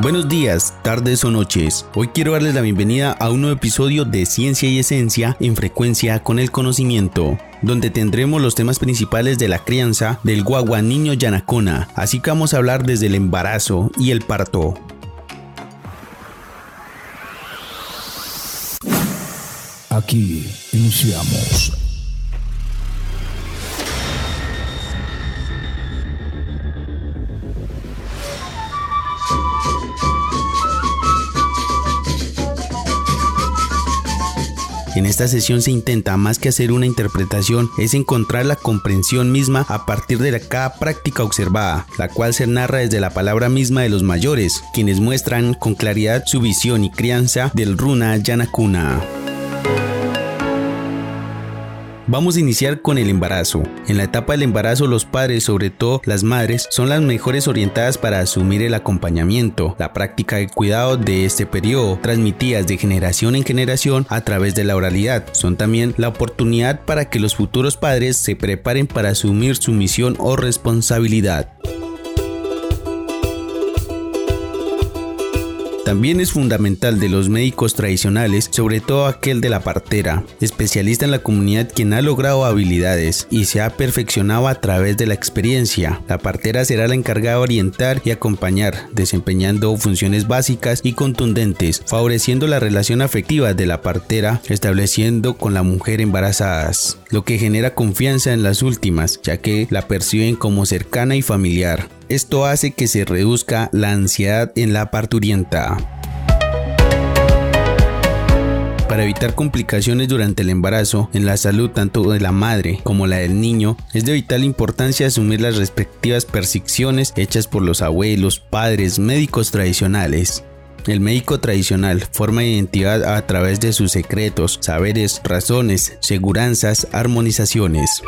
Buenos días, tardes o noches. Hoy quiero darles la bienvenida a un nuevo episodio de Ciencia y Esencia en frecuencia con el conocimiento, donde tendremos los temas principales de la crianza del guagua niño yanacona, así que vamos a hablar desde el embarazo y el parto. Aquí iniciamos esta sesión se intenta más que hacer una interpretación, es encontrar la comprensión misma a partir de cada práctica observada, la cual se narra desde la palabra misma de los mayores, quienes muestran con claridad su visión y crianza del runa yanakuna. Vamos a iniciar con el embarazo. En la etapa del embarazo los padres, sobre todo las madres, son las mejores orientadas para asumir el acompañamiento, la práctica de cuidado de este periodo, transmitidas de generación en generación a través de la oralidad. Son también la oportunidad para que los futuros padres se preparen para asumir su misión o responsabilidad. También es fundamental de los médicos tradicionales, sobre todo aquel de la partera, especialista en la comunidad quien ha logrado habilidades y se ha perfeccionado a través de la experiencia. La partera será la encargada de orientar y acompañar, desempeñando funciones básicas y contundentes, favoreciendo la relación afectiva de la partera, estableciendo con la mujer embarazadas, lo que genera confianza en las últimas, ya que la perciben como cercana y familiar. Esto hace que se reduzca la ansiedad en la parturienta. Para evitar complicaciones durante el embarazo, en la salud tanto de la madre como la del niño, es de vital importancia asumir las respectivas percepciones hechas por los abuelos, padres, médicos tradicionales. El médico tradicional forma identidad a través de sus secretos, saberes, razones, seguranzas, armonizaciones.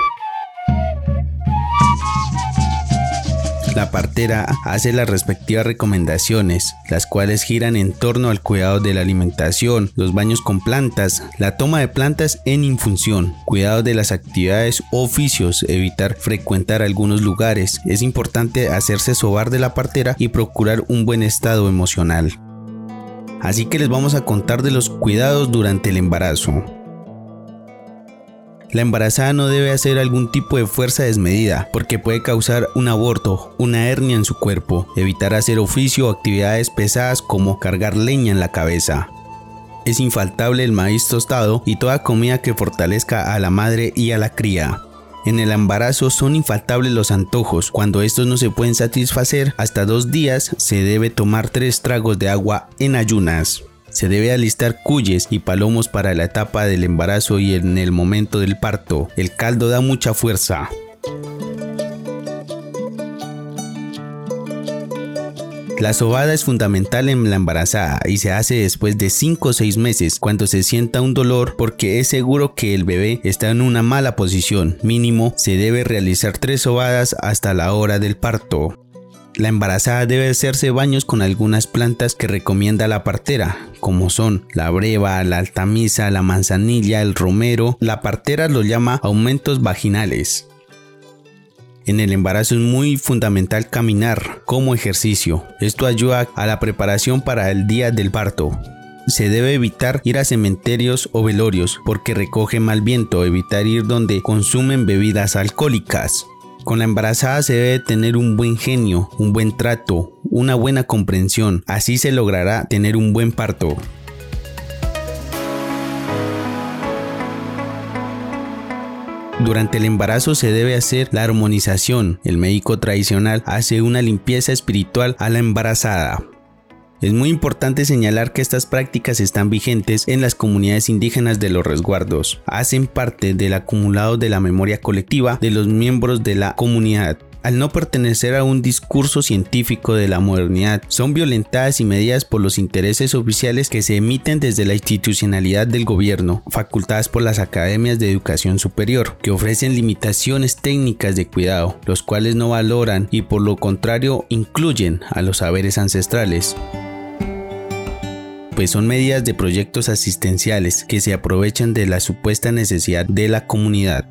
La partera hace las respectivas recomendaciones, las cuales giran en torno al cuidado de la alimentación, los baños con plantas, la toma de plantas en infunción, cuidado de las actividades o oficios, evitar frecuentar algunos lugares. Es importante hacerse sobar de la partera y procurar un buen estado emocional. Así que les vamos a contar de los cuidados durante el embarazo. La embarazada no debe hacer algún tipo de fuerza desmedida porque puede causar un aborto, una hernia en su cuerpo, evitar hacer oficio o actividades pesadas como cargar leña en la cabeza. Es infaltable el maíz tostado y toda comida que fortalezca a la madre y a la cría. En el embarazo son infaltables los antojos. Cuando estos no se pueden satisfacer, hasta dos días se debe tomar tres tragos de agua en ayunas. Se debe alistar cuyes y palomos para la etapa del embarazo y en el momento del parto. El caldo da mucha fuerza. La sobada es fundamental en la embarazada y se hace después de 5 o 6 meses cuando se sienta un dolor porque es seguro que el bebé está en una mala posición. Mínimo se debe realizar 3 sobadas hasta la hora del parto. La embarazada debe hacerse baños con algunas plantas que recomienda la partera, como son la breva, la altamisa, la manzanilla, el romero. La partera lo llama aumentos vaginales. En el embarazo es muy fundamental caminar como ejercicio. Esto ayuda a la preparación para el día del parto. Se debe evitar ir a cementerios o velorios porque recoge mal viento, evitar ir donde consumen bebidas alcohólicas. Con la embarazada se debe tener un buen genio, un buen trato, una buena comprensión. Así se logrará tener un buen parto. Durante el embarazo se debe hacer la armonización. El médico tradicional hace una limpieza espiritual a la embarazada. Es muy importante señalar que estas prácticas están vigentes en las comunidades indígenas de los resguardos. Hacen parte del acumulado de la memoria colectiva de los miembros de la comunidad. al no pertenecer a un discurso científico de la modernidad, son violentadas y medidas por los intereses oficiales que se emiten desde la institucionalidad del gobierno, facultadas por las academias de educación superior, que ofrecen limitaciones técnicas de cuidado, los cuales no valoran y por lo contrario incluyen a los saberes ancestrales pues son medidas de proyectos asistenciales que se aprovechan de la supuesta necesidad de la comunidad.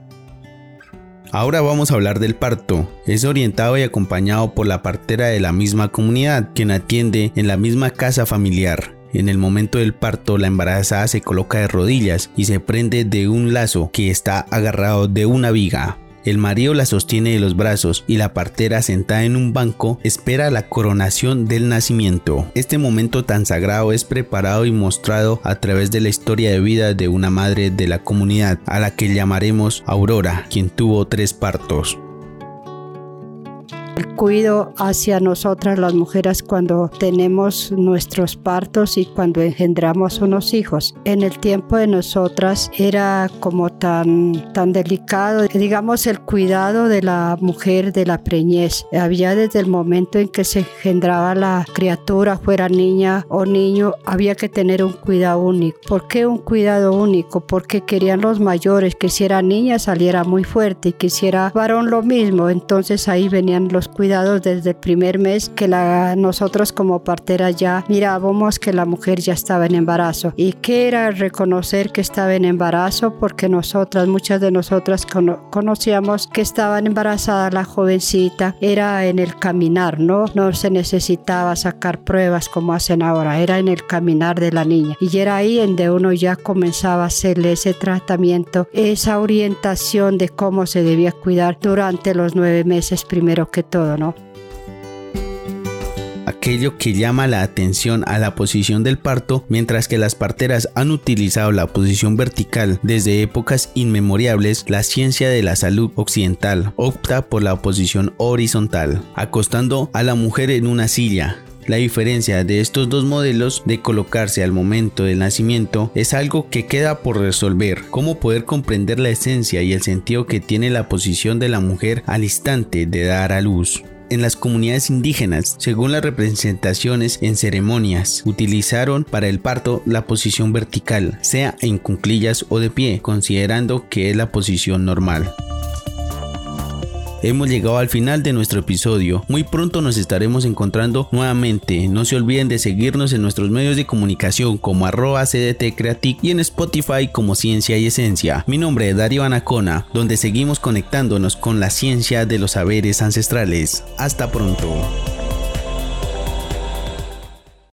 Ahora vamos a hablar del parto. Es orientado y acompañado por la partera de la misma comunidad, quien atiende en la misma casa familiar. En el momento del parto, la embarazada se coloca de rodillas y se prende de un lazo que está agarrado de una viga. El marido la sostiene de los brazos y la partera sentada en un banco espera la coronación del nacimiento. Este momento tan sagrado es preparado y mostrado a través de la historia de vida de una madre de la comunidad a la que llamaremos Aurora, quien tuvo tres partos el cuido hacia nosotras las mujeres cuando tenemos nuestros partos y cuando engendramos unos hijos. En el tiempo de nosotras era como tan, tan delicado, digamos, el cuidado de la mujer, de la preñez. Había desde el momento en que se engendraba la criatura, fuera niña o niño, había que tener un cuidado único. ¿Por qué un cuidado único? Porque querían los mayores que si era niña saliera muy fuerte y que si era varón lo mismo. Entonces ahí venían los cuidados desde el primer mes que la, nosotros como partera ya mirábamos que la mujer ya estaba en embarazo. ¿Y qué era reconocer que estaba en embarazo? Porque nosotras, muchas de nosotras conocíamos que estaba embarazada la jovencita, era en el caminar, ¿no? No se necesitaba sacar pruebas como hacen ahora, era en el caminar de la niña. Y era ahí en uno ya comenzaba a hacerle ese tratamiento, esa orientación de cómo se debía cuidar durante los nueve meses primero que todo ¿no? aquello que llama la atención a la posición del parto, mientras que las parteras han utilizado la posición vertical desde épocas inmemoriales, la ciencia de la salud occidental opta por la posición horizontal, acostando a la mujer en una silla, la diferencia de estos dos modelos de colocarse al momento del nacimiento es algo que queda por resolver. Cómo poder comprender la esencia y el sentido que tiene la posición de la mujer al instante de dar a luz en las comunidades indígenas, según las representaciones en ceremonias, utilizaron para el parto la posición vertical, sea en cunclillas o de pie, considerando que es la posición normal. Hemos llegado al final de nuestro episodio. Muy pronto nos estaremos encontrando nuevamente. No se olviden de seguirnos en nuestros medios de comunicación como arroba CDT Creatic y en Spotify como Ciencia y Esencia. Mi nombre es Dario Anacona, donde seguimos conectándonos con la ciencia de los saberes ancestrales. Hasta pronto.